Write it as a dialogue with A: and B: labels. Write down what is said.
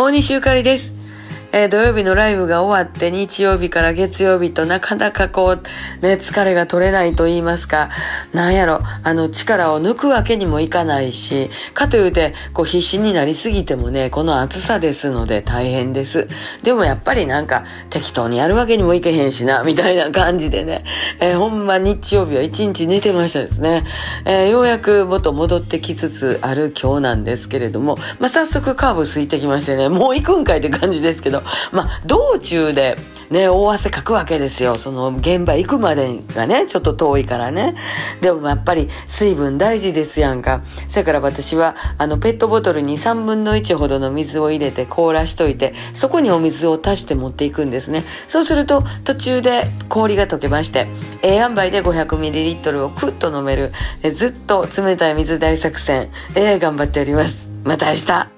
A: 大西ゆかりです。えー、土曜日のライブが終わって日曜日から月曜日となかなかこう、ね、疲れが取れないと言いますか、なんやろ、あの力を抜くわけにもいかないし、かというて、こう必死になりすぎてもね、この暑さですので大変です。でもやっぱりなんか適当にやるわけにもいけへんしな、みたいな感じでね、えー、ほんま日曜日は一日寝てましたですね。えー、ようやく元戻ってきつつある今日なんですけれども、まあ、早速カーブ空いてきましてね、もう行くんかいって感じですけど、ど、まあ、道中で、ね、大汗かくわけですよ。その現場行くまでがね、ちょっと遠いからね。でもやっぱり水分大事ですやんか。そやから私は、あの、ペットボトルに3分の1ほどの水を入れて凍らしといて、そこにお水を足して持っていくんですね。そうすると、途中で氷が溶けまして、ええ塩梅で 500ml をクッと飲める、えずっと冷たい水大作戦、えー、頑張っております。また明日。